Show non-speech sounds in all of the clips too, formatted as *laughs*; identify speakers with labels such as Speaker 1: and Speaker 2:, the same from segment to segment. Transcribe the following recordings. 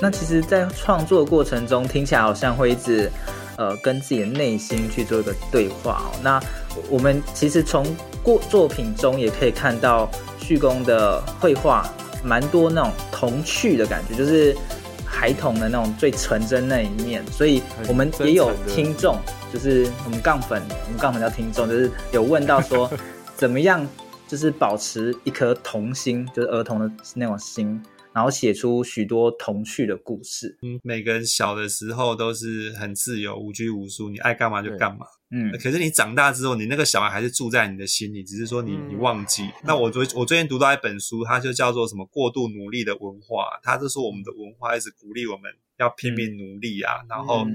Speaker 1: 那其实，在创作过程中，听起来好像会一直，呃，跟自己的内心去做一个对话哦。那我们其实从过作品中也可以看到旭公的绘画，蛮多那种童趣的感觉，就是孩童的那种最纯真那一面。所以我们也有听众，就是我们杠粉，我们杠粉叫听众，就是有问到说，*laughs* 怎么样，就是保持一颗童心，就是儿童的那种心。然后写出许多童趣的故事。
Speaker 2: 嗯，每个人小的时候都是很自由、无拘无束，你爱干嘛就干嘛。
Speaker 1: 嗯，
Speaker 2: 可是你长大之后，你那个小孩还是住在你的心里，只是说你、嗯、你忘记。那我昨我最近读到一本书，它就叫做什么过度努力的文化。它就说我们的文化一直鼓励我们要拼命努力啊，嗯、然后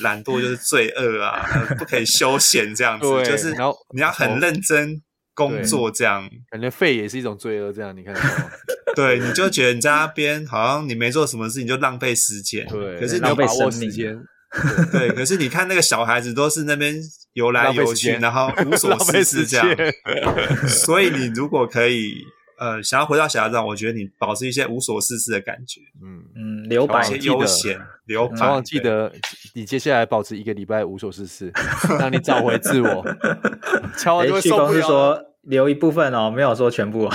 Speaker 2: 懒惰就是罪恶啊，嗯、*laughs* 不可以休闲这样子，就是然后你要很认真。工作这样，
Speaker 3: 感觉废也是一种罪恶。这样你看？*laughs*
Speaker 2: 对，你就觉得你在那边好像你没做什么事，你就浪费时间。
Speaker 3: 对，
Speaker 2: 可是你要把握
Speaker 3: 时间。
Speaker 2: 对，可是你看那个小孩子都是那边游来游去，*laughs* 然后无所事事这样。*laughs* 所以你如果可以。呃，想要回到小孩子，我觉得你保持一些无所事事的感觉，
Speaker 1: 嗯嗯，留白，
Speaker 2: 一些悠闲，留白。
Speaker 3: 希望记得你接下来保持一个礼拜无所事事，让你找回自我。*laughs* 乔王就会受不了。旭公是说
Speaker 1: 留一部分哦，没有说全部。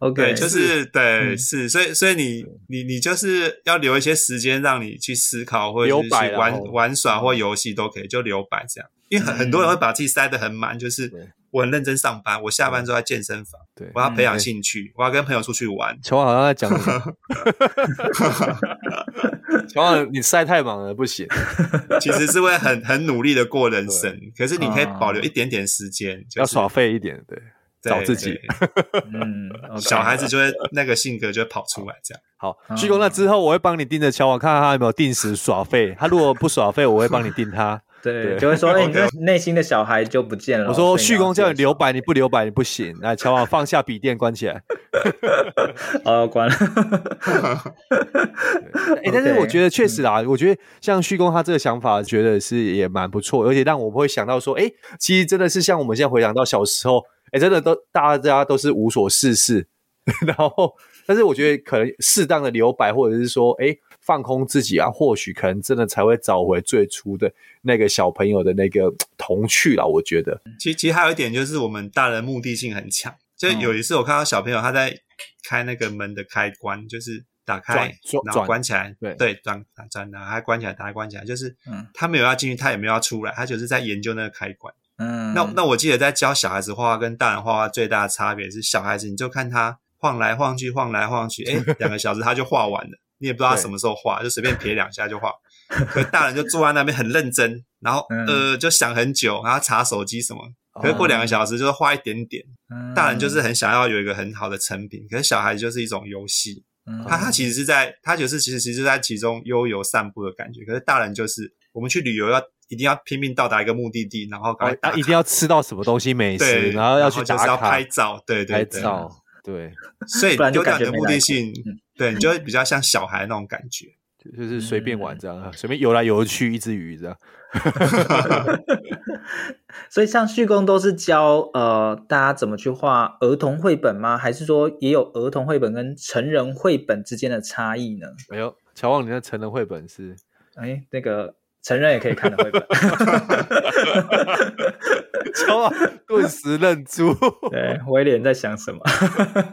Speaker 2: OK，就是对，是，所以所以你你你就是要留一些时间让你去思考，或者是去玩玩耍或游戏都可以，就留白这样。因为很很多人会把自己塞得很满，就是。我很认真上班，我下班之后在健身房。对，我要培养兴趣，我要跟朋友出去玩。
Speaker 3: 乔王好像在讲什么？*laughs* 乔王，你晒太忙了，不行。
Speaker 2: 其实是会很很努力的过人生，可是你可以保留一点点时间，
Speaker 3: 要耍废一点，对，找自己。*laughs*
Speaker 1: 嗯，
Speaker 2: 小孩子就会那个性格就会跑出来，这样。
Speaker 3: 好，鞠躬，那之后我会帮你盯着乔王，看看他有没有定时耍废。他如果不耍废，我会帮你 *laughs* 盯他。
Speaker 1: 对，就会说，*laughs* 哎，你这内心的小孩就不见了。
Speaker 3: 我说，旭公叫你留白，你不留白你不行。来，乔王放下笔电，关起来。*laughs*
Speaker 1: 哦，关了。*laughs*
Speaker 3: 哎，但是我觉得确实啊，我觉得像旭公他这个想法，觉得是也蛮不错，而且让我会想到说，哎，其实真的是像我们现在回想到小时候，哎，真的都大家都是无所事事，然后，但是我觉得可能适当的留白，或者是说，哎。放空自己啊，或许可能真的才会找回最初的那个小朋友的那个童趣啦。我觉得，
Speaker 2: 其实其实还有一点就是，我们大人目的性很强。就有一次我看到小朋友他在开那个门的开关，就是打开然后关起来，对对，转转打开关起来，打开关起来，就是他没有要进去，他也没有要出来，他就是在研究那个开关。嗯，那那我记得在教小孩子画画跟大人画画最大的差别是，小孩子你就看他晃来晃去，晃来晃去，诶，*laughs* 两个小时他就画完了。你也不知道他什么时候画，就随便撇两下就画。*laughs* 可大人就坐在那边很认真，然后呃就想很久，然后查手机什么。可是过两个小时就是画一点点。大人就是很想要有一个很好的成品，可是小孩子就是一种游戏。他他其实是在，他就是其实其实是在其中悠游散步的感觉。可是大人就是我们去旅游要一定要拼命到达一个目的地，然后赶快
Speaker 3: 一定要吃到什么东西美食，然后要去打卡
Speaker 2: 拍照，对对
Speaker 3: 对，拍照对。
Speaker 2: 所以丢掉你的目的性。对，你就会比较像小孩那种感觉，
Speaker 3: 就是随便玩这样，嗯、随便游来游去，一只鱼这样。*laughs*
Speaker 1: 所以像旭公都是教呃大家怎么去画儿童绘本吗？还是说也有儿童绘本跟成人绘本之间的差异呢？
Speaker 3: 没有，乔旺，你的成人绘本是？
Speaker 1: 哎，那个成人也可以看的绘本。*laughs* *laughs*
Speaker 3: 乔王顿时愣住。
Speaker 1: 对，威廉在想什么？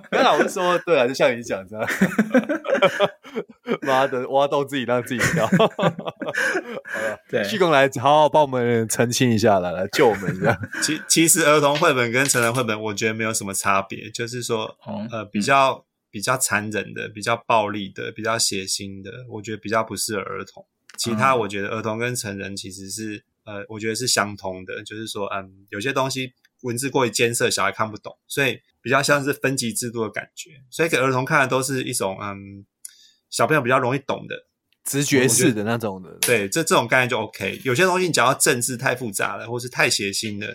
Speaker 3: 跟老师说，对啊，就像你讲这样。*laughs* 妈的，挖洞自己让自己跳。*laughs* 对，旭公来好好帮我们澄清一下，来来救我们一下。
Speaker 2: 其其实儿童绘本跟成人绘本，我觉得没有什么差别，就是说，呃，比较比较残忍的、比较暴力的、比较血腥的，我觉得比较不适合儿童。其他我觉得儿童跟成人其实是，呃，我觉得是相通的，就是说，嗯，有些东西文字过于艰涩，小孩看不懂，所以比较像是分级制度的感觉。所以给儿童看的都是一种，嗯，小朋友比较容易懂的
Speaker 3: 直觉式的那种的。
Speaker 2: 对，这这种概念就 OK。有些东西你讲到政治太复杂了，或是太血腥的、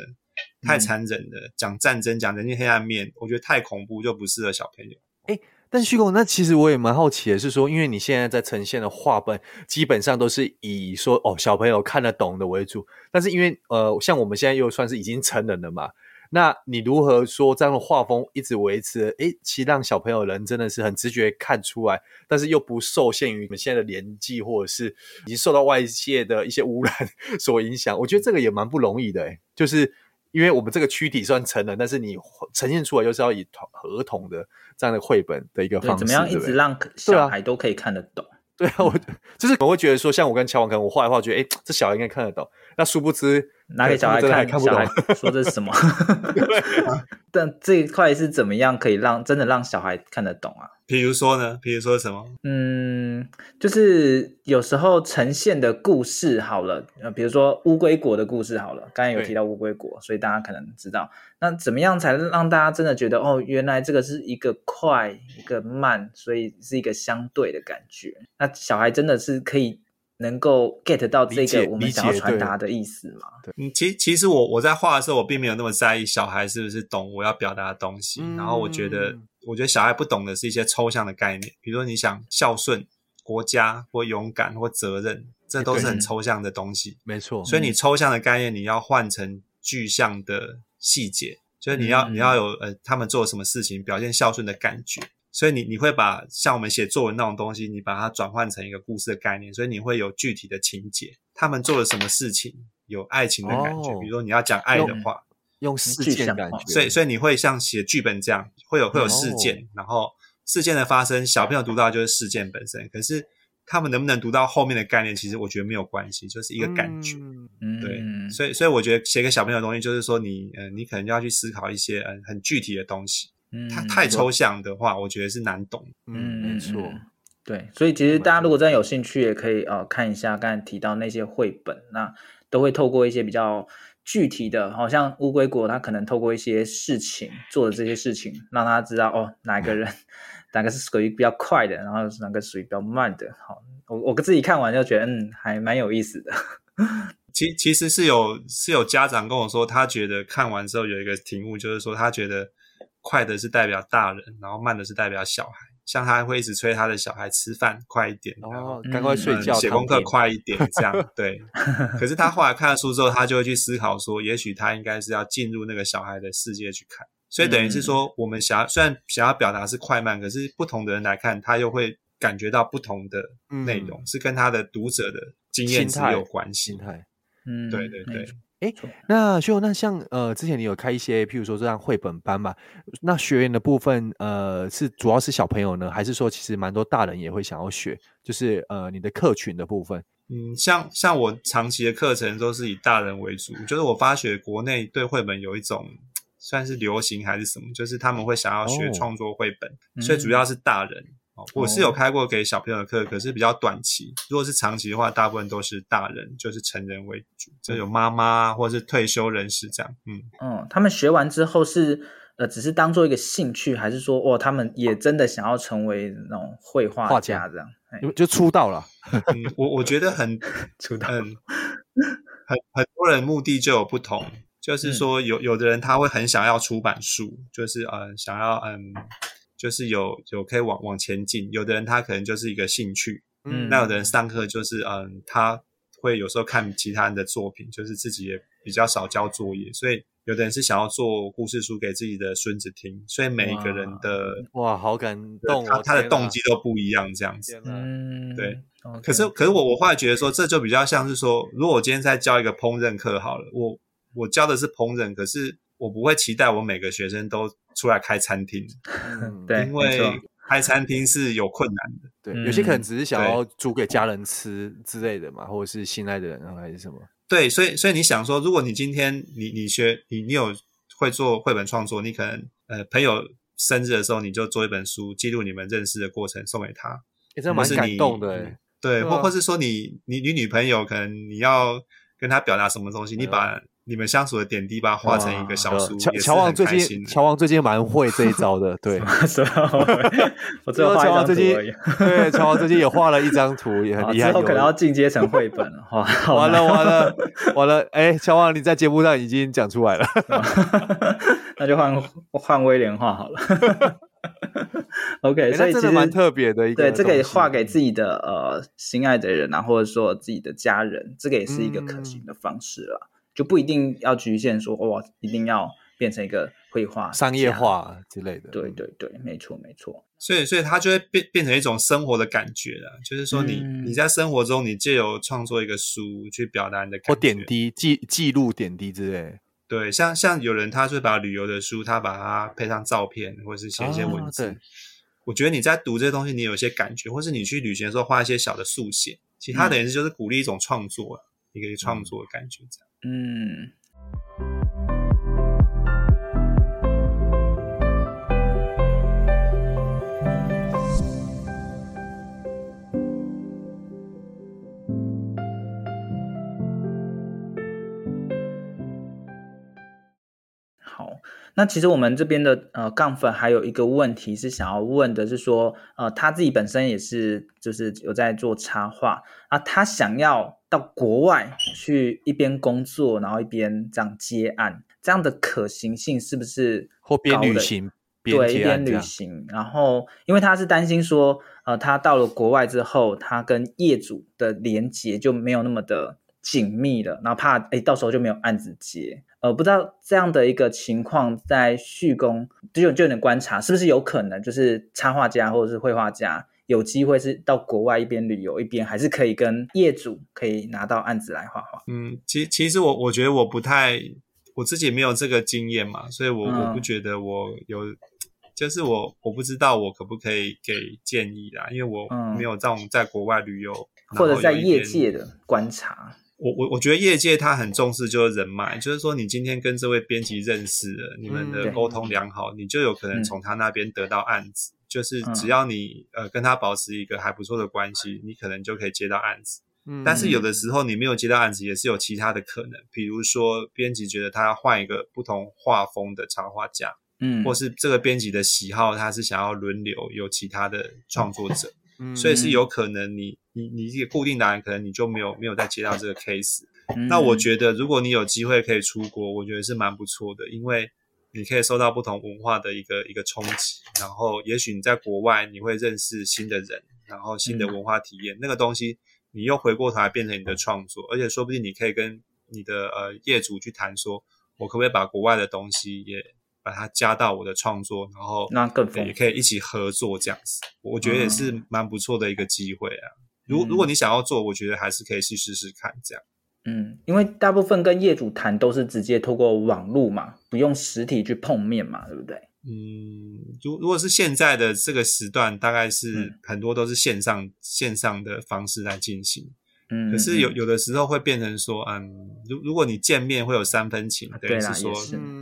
Speaker 2: 太残忍的，讲战争、讲人性黑暗面，我觉得太恐怖就不适合小朋友。
Speaker 3: 诶但旭公，那其实我也蛮好奇的，是说，因为你现在在呈现的画本，基本上都是以说哦小朋友看得懂的为主。但是因为呃，像我们现在又算是已经成人了嘛，那你如何说这样的画风一直维持？诶，其实让小朋友人真的是很直觉看出来，但是又不受限于你们现在的年纪，或者是已经受到外界的一些污染 *laughs* 所影响。我觉得这个也蛮不容易的，诶，就是。因为我们这个躯体算成人，但是你呈现出来就是要以儿童的这样的绘本的一个方式，
Speaker 1: 怎么样一直让小孩都可以看得懂？
Speaker 3: 对啊，我就是我会觉得说，像我跟乔王，可能我画一画，觉得诶这小孩应该看得懂。那殊不知
Speaker 1: 拿给小孩看，还看不懂，*laughs* 说这是什么？*laughs* 对 *laughs* 但这一块是怎么样可以让真的让小孩看得懂啊？
Speaker 2: 比如说呢？比如说什么？
Speaker 1: 嗯，就是有时候呈现的故事好了，呃，比如说乌龟国的故事好了，刚才有提到乌龟国，所以大家可能知道，那怎么样才能让大家真的觉得哦，原来这个是一个快，一个慢，所以是一个相对的感觉。那小孩真的是可以能够 get 到这个我们想要传达的意思吗？
Speaker 2: 对，嗯，其其实我我在画的时候，我并没有那么在意小孩是不是懂我要表达的东西，嗯，然后我觉得。我觉得小孩不懂的是一些抽象的概念，比如说你想孝顺国家或勇敢或责任，这都是很抽象的东西。
Speaker 3: 没错，
Speaker 2: 所以你抽象的概念你要换成具象的细节，就是你要你要有呃他们做什么事情表现孝顺的感觉。所以你你会把像我们写作文那种东西，你把它转换成一个故事的概念，所以你会有具体的情节，他们做了什么事情，有爱情的感觉。比如说你要讲爱的话。
Speaker 3: 用事件感觉，
Speaker 2: 所以所以你会像写剧本这样，会有会有事件，哦，然后事件的发生，小朋友读到就是事件本身。可是他们能不能读到后面的概念，其实我觉得没有关系，就是一个感觉。
Speaker 1: 嗯，
Speaker 2: 对，所以所以我觉得写给小朋友的东西，就是说你呃你可能就要去思考一些嗯很具体的东西。嗯，它太抽象的话，我觉得是难懂。
Speaker 3: 嗯，没错。
Speaker 1: 对，所以其实大家如果真的有兴趣，也可以呃看一下刚才提到那些绘本，那都会透过一些比较。具体的，好像乌龟国，他可能透过一些事情做的这些事情，让他知道哦，哪个人哪个是属于比较快的，然后哪个属于比较慢的。好，我我自己看完就觉得，嗯，还蛮有意思的。*laughs*
Speaker 2: 其其实是有是有家长跟我说，他觉得看完之后有一个题目，就是说他觉得快的是代表大人，然后慢的是代表小孩。像他会一直催他的小孩吃饭快一点，
Speaker 3: 然后，赶快睡觉，
Speaker 2: 写功课快一点，*laughs* 这样对。可是他后来看了书之后，他就会去思考说，也许他应该是要进入那个小孩的世界去看。所以等于是说，我们想要虽然想要表达是快慢，可是不同的人来看，他又会感觉到不同的内容，嗯、是跟他的读者的经验值有关系。
Speaker 3: 心态，
Speaker 2: 嗯，对对对。
Speaker 3: 哎，那秀，那像呃，之前你有开一些，譬如说这样绘本班嘛？那学员的部分，呃，是主要是小朋友呢，还是说其实蛮多大人也会想要学？就是呃，你的客群的部分。
Speaker 2: 嗯，像像我长期的课程都是以大人为主，就是我发觉国内对绘本有一种算是流行还是什么，就是他们会想要学创作绘本，哦、所以主要是大人。嗯我是有开过给小朋友的课，可是比较短期。如果是长期的话，大部分都是大人，就是成人为主，就有妈妈或者是退休人士这样。嗯
Speaker 1: 嗯，他们学完之后是呃，只是当做一个兴趣，还是说哦，他们也真的想要成为那种绘画家这样？
Speaker 3: 就出道了。*laughs*
Speaker 2: 嗯，我我觉得很 *laughs*
Speaker 1: 出道，
Speaker 2: 很很很多人目的就有不同，就是说有有的人他会很想要出版书，就是嗯，想要嗯。就是有有可以往往前进，有的人他可能就是一个兴趣，嗯，那有的人上课就是嗯，他会有时候看其他人的作品，就是自己也比较少交作业，所以有的人是想要做故事书给自己的孙子听，所以每一个人的
Speaker 3: 哇，哇，好感动，
Speaker 2: 他他的动机都不一样，这样子，
Speaker 1: 嗯，
Speaker 2: 对，okay. 可是可是我我后来觉得说，这就比较像是说，如果我今天在教一个烹饪课好了，我我教的是烹饪，可是我不会期待我每个学生都出来开餐厅，
Speaker 1: 嗯、对，
Speaker 2: 因为开餐厅是有困难的。
Speaker 3: 对，有些可能只是想要煮给家人吃之类的嘛，或者是心爱的人还是什么。
Speaker 2: 对，所以所以你想说，如果你今天你你学你你有会做绘本创作，你可能呃朋友生日的时候，你就做一本书，记录你们认识的过程，送给他，
Speaker 3: 也真的蛮感动的。
Speaker 2: 对，或或是说你你你女朋友可能你要跟她表达什么东西，你把你们相处的点滴把它画成一个小书，
Speaker 3: 乔乔王最近乔王最近蛮会这一招的，对，*laughs*
Speaker 1: 我最后乔王最近对
Speaker 3: 乔王最近也画了一张图，也很厉害，
Speaker 1: 之后可能要进阶成绘本了，*laughs*
Speaker 3: 完了完了完了，哎，乔王你在节目上已经讲出来了，*laughs*
Speaker 1: 那就换换威廉画好了。OK，所以其实
Speaker 3: 蛮特别的一个，
Speaker 1: 对，这个也画给自己的呃心爱的人啊，或者说自己的家人，这个也是一个可行的方式了，嗯、就不一定要局限说哇，一定要变成一个绘画
Speaker 3: 商业化之类的。
Speaker 1: 对对对，没错没错。
Speaker 2: 所以所以它就会变变成一种生活的感觉了，就是说你、嗯、你在生活中，你借由创作一个书去表达你的感觉，
Speaker 3: 或点滴记记录点滴之类。
Speaker 2: 对，像像有人他就把旅游的书，他把它配上照片，或者是写一些文字。哦、我觉得你在读这些东西，你有一些感觉，或是你去旅行的时候画一些小的速写，其他等于是就是鼓励一种创作，嗯、一个创作的感觉这样。
Speaker 1: 嗯。那其实我们这边的呃杠粉还有一个问题是想要问的是说，呃，他自己本身也是就是有在做插画啊，他想要到国外去一边工作，然后一边这样接案，这样的可行性是不是
Speaker 3: 或边旅行边
Speaker 1: 对一边旅行？然后因为他是担心说，呃，他到了国外之后，他跟业主的连接就没有那么的紧密了，然后怕哎到时候就没有案子接。呃，不知道这样的一个情况在旭工就就有点观察，是不是有可能就是插画家或者是绘画家有机会是到国外一边旅游一边还是可以跟业主可以拿到案子来画画？
Speaker 2: 嗯，其其实我我觉得我不太我自己没有这个经验嘛，所以我、嗯、我不觉得我有，就是我我不知道我可不可以给建议啦，因为我没有这种在国外旅游、
Speaker 1: 嗯、或者在业界的观察。
Speaker 2: 我我我觉得业界他很重视就是人脉，就是说你今天跟这位编辑认识了，你们的沟通良好，你就有可能从他那边得到案子。就是只要你呃跟他保持一个还不错的关系，你可能就可以接到案子。但是有的时候你没有接到案子，也是有其他的可能，比如说编辑觉得他要换一个不同画风的插画家，嗯，或是这个编辑的喜好他是想要轮流有其他的创作者。所以是有可能你你你一个固定答案，可能你就没有没有再接到这个 case。那我觉得如果你有机会可以出国，我觉得是蛮不错的，因为你可以受到不同文化的一个一个冲击，然后也许你在国外你会认识新的人，然后新的文化体验，那个东西你又回过头来变成你的创作，而且说不定你可以跟你的呃业主去谈说，我可不可以把国外的东西也。把它加到我的创作，然后
Speaker 1: 那更
Speaker 2: 也可以一起合作这样子，我觉得也是蛮不错的一个机会啊。如、嗯、如果你想要做，我觉得还是可以去试试看这样。
Speaker 1: 嗯，因为大部分跟业主谈都是直接透过网络嘛，不用实体去碰面嘛，对不对？
Speaker 2: 嗯，如如果是现在的这个时段，大概是很多都是线上、嗯、线上的方式来进行。嗯，可是有有的时候会变成说，嗯，如如果你见面会有三分情，等于是说，是嗯。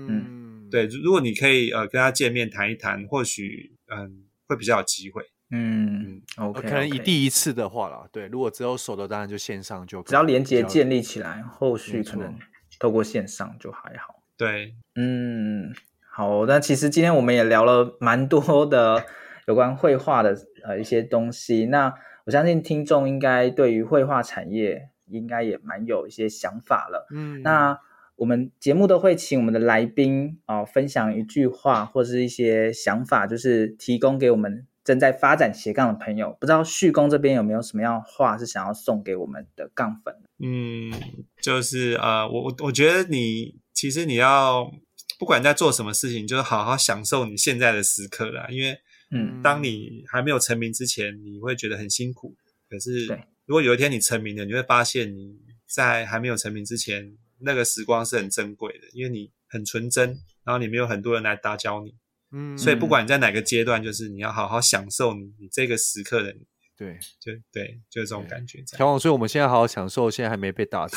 Speaker 2: 对，如果你可以呃跟他见面谈一谈，或许嗯会比较有机会。
Speaker 1: 嗯，OK，
Speaker 3: 可能以第一次的话啦，对，如果只有手的，当然就线上就。
Speaker 1: 只要连接建立起来，后续可能透过线上就还好。
Speaker 2: 对，
Speaker 1: 嗯，好，那其实今天我们也聊了蛮多的有关绘画的呃一些东西。那我相信听众应该对于绘画产业应该也蛮有一些想法了。嗯，那。我们节目都会请我们的来宾啊、呃、分享一句话或是一些想法，就是提供给我们正在发展斜杠的朋友。不知道旭工这边有没有什么样的话是想要送给我们的杠粉？
Speaker 2: 嗯，就是呃，我我我觉得你其实你要不管在做什么事情，就是好好享受你现在的时刻啦。因为嗯，当你还没有成名之前，你会觉得很辛苦。可是如果有一天你成名了，你会发现你在还没有成名之前。那个时光是很珍贵的，因为你很纯真，然后你没有很多人来打搅你，嗯，所以不管你在哪个阶段，就是你要好好享受你你这个时刻的你。
Speaker 3: 对，
Speaker 2: 就对，就是这种感觉。
Speaker 3: 小王，所以我们现在好好享受，现在还没被打的，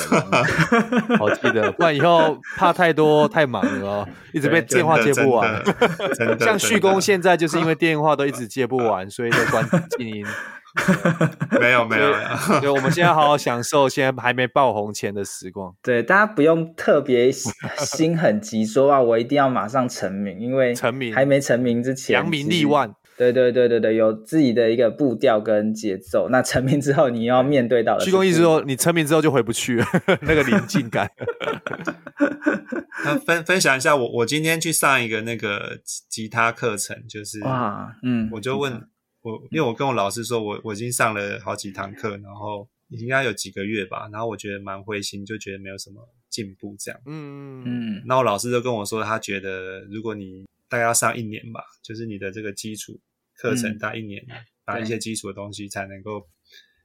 Speaker 3: 好记得，不然以后怕太多太忙了哦，一直被电话接不完。*laughs* 像旭工现在就是因为 *laughs* 电话都一直接不完，所以就关静音。*laughs*
Speaker 2: 没有没有，
Speaker 3: 对，我们现在好好享受现在还没爆红前的时光。*laughs*
Speaker 1: 对，大家不用特别心很急，说啊，我一定要马上成名，因为成名还没成名之前，
Speaker 3: 扬名立万。
Speaker 1: 对对对对对，有自己的一个步调跟节奏。那成名之后，你要面对到的。
Speaker 3: 旭公意思说，你成名之后就回不去了，*laughs* 那个临近感。
Speaker 2: 那分分享一下，我我今天去上一个那个吉他课程，就是哇，嗯，我就问我，因为我跟我老师说我我已经上了好几堂课，然后应该有几个月吧，然后我觉得蛮灰心，就觉得没有什么进步这样。嗯嗯，然后我老师就跟我说，他觉得如果你大概要上一年吧，就是你的这个基础课程大概一年，嗯、把一些基础的东西才能够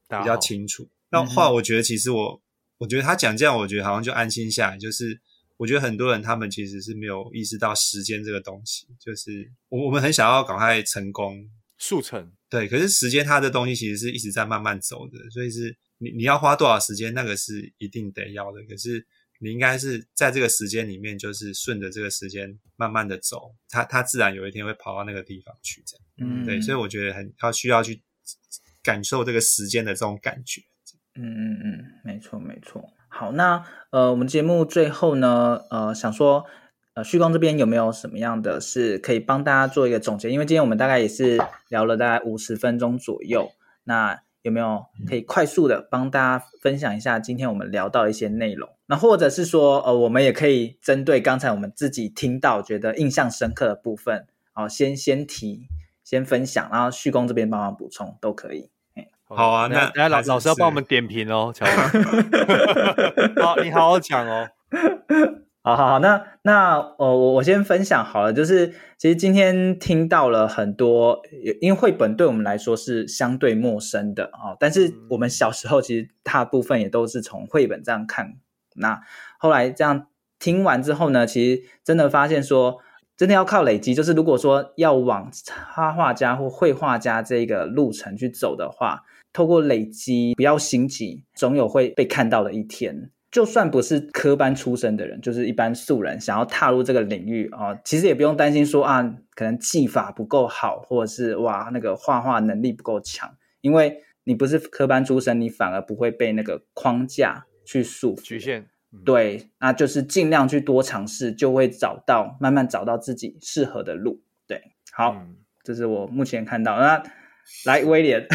Speaker 2: 比较清楚。那话我觉得，其实我我觉得他讲这样，我觉得好像就安心下来。就是我觉得很多人他们其实是没有意识到时间这个东西，就是我我们很想要赶快成功
Speaker 3: 速成，
Speaker 2: 对。可是时间它的东西其实是一直在慢慢走的，所以是你你要花多少时间，那个是一定得要的。可是。你应该是在这个时间里面，就是顺着这个时间慢慢的走，它它自然有一天会跑到那个地方去，这样，嗯，对，所以我觉得很要需要去感受这个时间的这种感觉，
Speaker 1: 嗯嗯嗯，没错没错。好，那呃，我们节目最后呢，呃，想说，呃，旭光这边有没有什么样的是可以帮大家做一个总结？因为今天我们大概也是聊了大概五十分钟左右，那。有没有可以快速的帮大家分享一下今天我们聊到一些内容？那或者是说，呃，我们也可以针对刚才我们自己听到觉得印象深刻的部分，好，先先提，先分享，然后旭光这边帮忙补充都可以。
Speaker 2: 好啊，那
Speaker 3: 来老老师要帮我们点评哦，乔王。*laughs* 好，你好好讲哦。*laughs*
Speaker 1: 好好好，那那呃，我我先分享好了，就是其实今天听到了很多，因为绘本对我们来说是相对陌生的啊，但是我们小时候其实大部分也都是从绘本这样看。那后来这样听完之后呢，其实真的发现说，真的要靠累积，就是如果说要往插画家或绘画家这个路程去走的话，透过累积，不要心急，总有会被看到的一天。就算不是科班出身的人，就是一般素人，想要踏入这个领域啊、哦，其实也不用担心说啊，可能技法不够好，或者是哇那个画画能力不够强，因为你不是科班出身，你反而不会被那个框架去束缚
Speaker 3: 局限。
Speaker 1: 嗯、对，那就是尽量去多尝试，就会找到慢慢找到自己适合的路。对，好，嗯、这是我目前看到。那来威廉，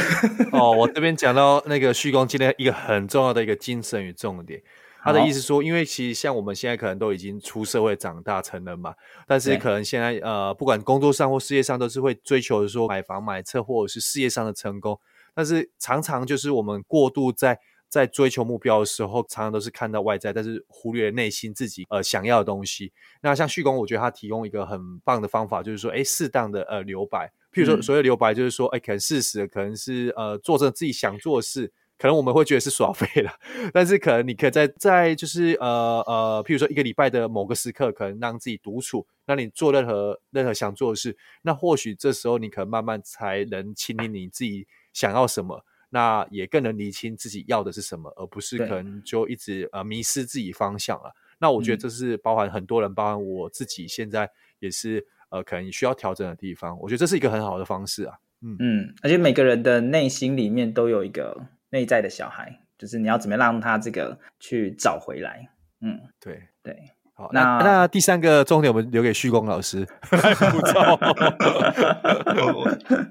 Speaker 3: 哦，我这边讲到那个旭公今天一个很重要的一个精神与重点。他的意思说，因为其实像我们现在可能都已经出社会长大成人嘛，但是可能现在呃，不管工作上或事业上，都是会追求说买房买车或者是事业上的成功。但是常常就是我们过度在在追求目标的时候，常常都是看到外在，但是忽略了内心自己呃想要的东西。那像旭公，我觉得他提供一个很棒的方法，就是说，哎，适当的呃留白。譬如说，所谓留白，就是说，哎，可能适时的，可能是呃做着自己想做的事。可能我们会觉得是耍废了，*laughs* 但是可能你可以在在就是呃呃，譬如说一个礼拜的某个时刻，可能让自己独处，让你做任何任何想做的事。那或许这时候你可能慢慢才能倾听你自己想要什么，那也更能理清自己要的是什么，而不是可能就一直呃迷失自己方向了。那我觉得这是包含很多人，包含我自己，现在也是呃可能需要调整的地方。我觉得这是一个很好的方式啊。嗯
Speaker 1: 嗯，而且每个人的内心里面都有一个。内在的小孩，就是你要怎么样让他这个去找回来？嗯，
Speaker 3: 对
Speaker 1: 对。
Speaker 3: 好，那那第三个重点，我们留给旭光老师 *laughs* 来补充。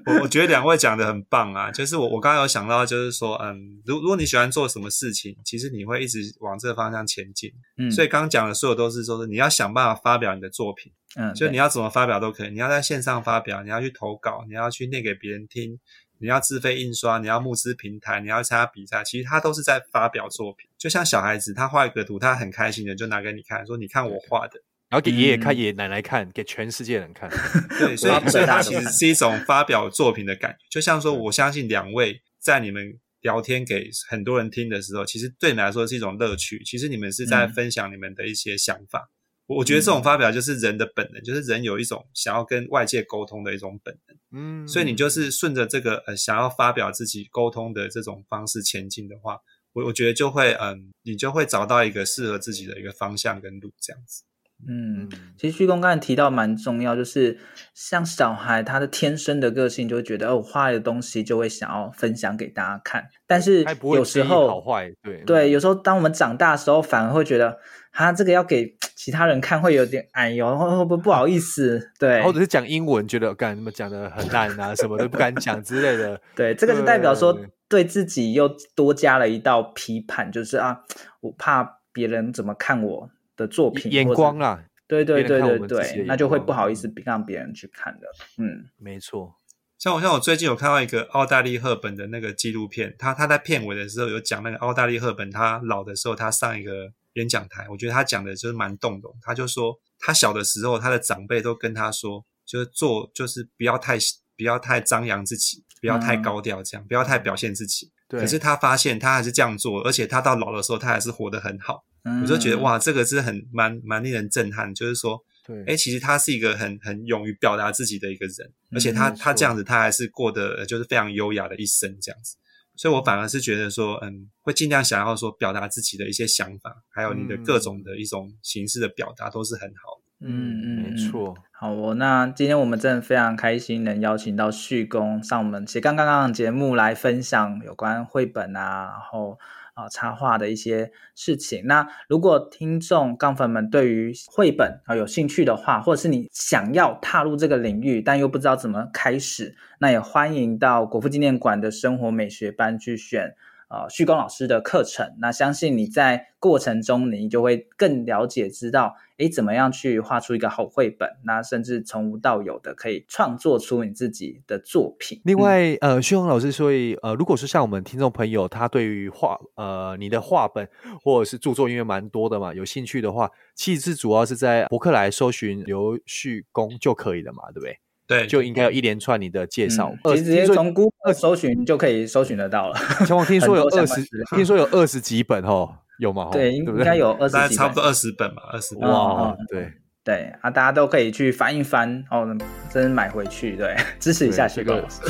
Speaker 2: 我我觉得两位讲的很棒啊，就是我我刚刚有想到，就是说，嗯，如如果你喜欢做什么事情，其实你会一直往这个方向前进。嗯，所以刚刚讲的所有都是说，是你要想办法发表你的作品。嗯，就你要怎么发表都可以，你要在线上发表，你要去投稿，你要去念给别人听。你要自费印刷，你要募资平台，你要参加比赛，其实他都是在发表作品。就像小孩子，他画一个图，他很开心的就拿给你看，说：“你看我画的。”
Speaker 3: 然后给爷爷看，爷爷奶奶看，给全世界人看。*laughs* *laughs*
Speaker 2: 对，所以所以他其实是一种发表作品的感觉。就像说，我相信两位在你们聊天给很多人听的时候，其实对你们来说是一种乐趣。其实你们是在分享你们的一些想法。我、觉得这种发表就是人的本能，嗯、就是人有一种想要跟外界沟通的一种本能。嗯，所以你就是顺着这个呃想要发表自己沟通的这种方式前进的话，我我觉得就会嗯，你就会找到一个适合自己的一个方向跟路这样子。
Speaker 1: 嗯，其实旭公刚才提到蛮重要，就是像小孩他的天生的个性，就会觉得哦，我画的东西就会想要分享给大家看。但是有时候
Speaker 3: 好坏，对
Speaker 1: 对，有时候当我们长大的时候，反而会觉得他这个要给其他人看，会有点哎呦，会不会不好意思？对，
Speaker 3: 或者是讲英文，觉得干什么讲的很烂啊，什么都不敢讲之类的。*laughs*
Speaker 1: 对，这个是代表说对自己又多加了一道批判，就是啊，我怕别人怎么看我。的作品
Speaker 3: 眼光啦，
Speaker 1: 对对对对对，那就会不好意思让别人去看的。嗯，
Speaker 3: 没错。
Speaker 2: 像我像我最近有看到一个奥黛丽赫本的那个纪录片，他他在片尾的时候有讲那个奥黛丽赫本，他老的时候他上一个演讲台，我觉得他讲的就是蛮动容。他就说他小的时候，他的长辈都跟他说，就是做就是不要太不要太张扬自己，不要太高调，这样、嗯、不要太表现自己。对。可是他发现他还是这样做，而且他到老的时候，他还是活得很好。我就觉得哇，这个是很蛮蛮令人震撼。就是说，对，哎，其实他是一个很很勇于表达自己的一个人，而且他他这样子，他还是过得就是非常优雅的一生这样子。所以我反而是觉得说，嗯，会尽量想要说表达自己的一些想法，还有你的各种的一种形式的表达，都是很好的。
Speaker 1: 嗯嗯，
Speaker 3: 没错。
Speaker 1: 好哦，那今天我们真的非常开心能邀请到旭公上我们斜杠杠杠的节目来分享有关绘本啊，然后。啊，插画的一些事情。那如果听众杠粉们对于绘本啊有兴趣的话，或者是你想要踏入这个领域，但又不知道怎么开始，那也欢迎到国父纪念馆的生活美学班去选。呃，旭光老师的课程，那相信你在过程中，你就会更了解，知道，诶，怎么样去画出一个好绘本，那甚至从无到有的可以创作出你自己的作品。
Speaker 3: 另外，嗯、呃，旭光老师，所以，呃，如果是像我们听众朋友，他对于画，呃，你的画本或者是著作，因为蛮多的嘛，有兴趣的话，其实主要是在博客来搜寻刘旭公就可以了嘛，对不对？
Speaker 2: 对，
Speaker 3: 就应该有一连串你的介绍，
Speaker 1: 其实直接从 Google 搜寻就可以搜寻得到了。
Speaker 3: 小王听说有二十，听说有二十几本哦，有吗？
Speaker 1: 对，应该有二十几本，
Speaker 2: 差不多二十本吧，二十本。
Speaker 3: 哇，对
Speaker 1: 对啊，大家都可以去翻一翻哦，真买回去，对，*laughs* 支持一下旭公老师。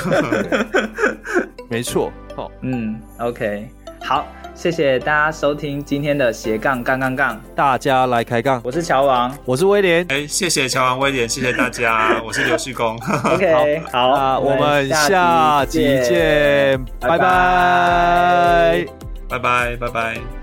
Speaker 1: *laughs*
Speaker 3: 没错，好，
Speaker 1: 嗯，OK，好。谢谢大家收听今天的斜杠杠杠杠，
Speaker 3: 大家来开杠。
Speaker 1: 我是乔王，
Speaker 3: 我是威廉。
Speaker 2: 哎，谢谢乔王威廉，谢谢大家。*laughs* 我是刘旭公。
Speaker 1: OK，好，好，
Speaker 3: 那我们下集见，拜拜，
Speaker 2: 拜拜，拜拜。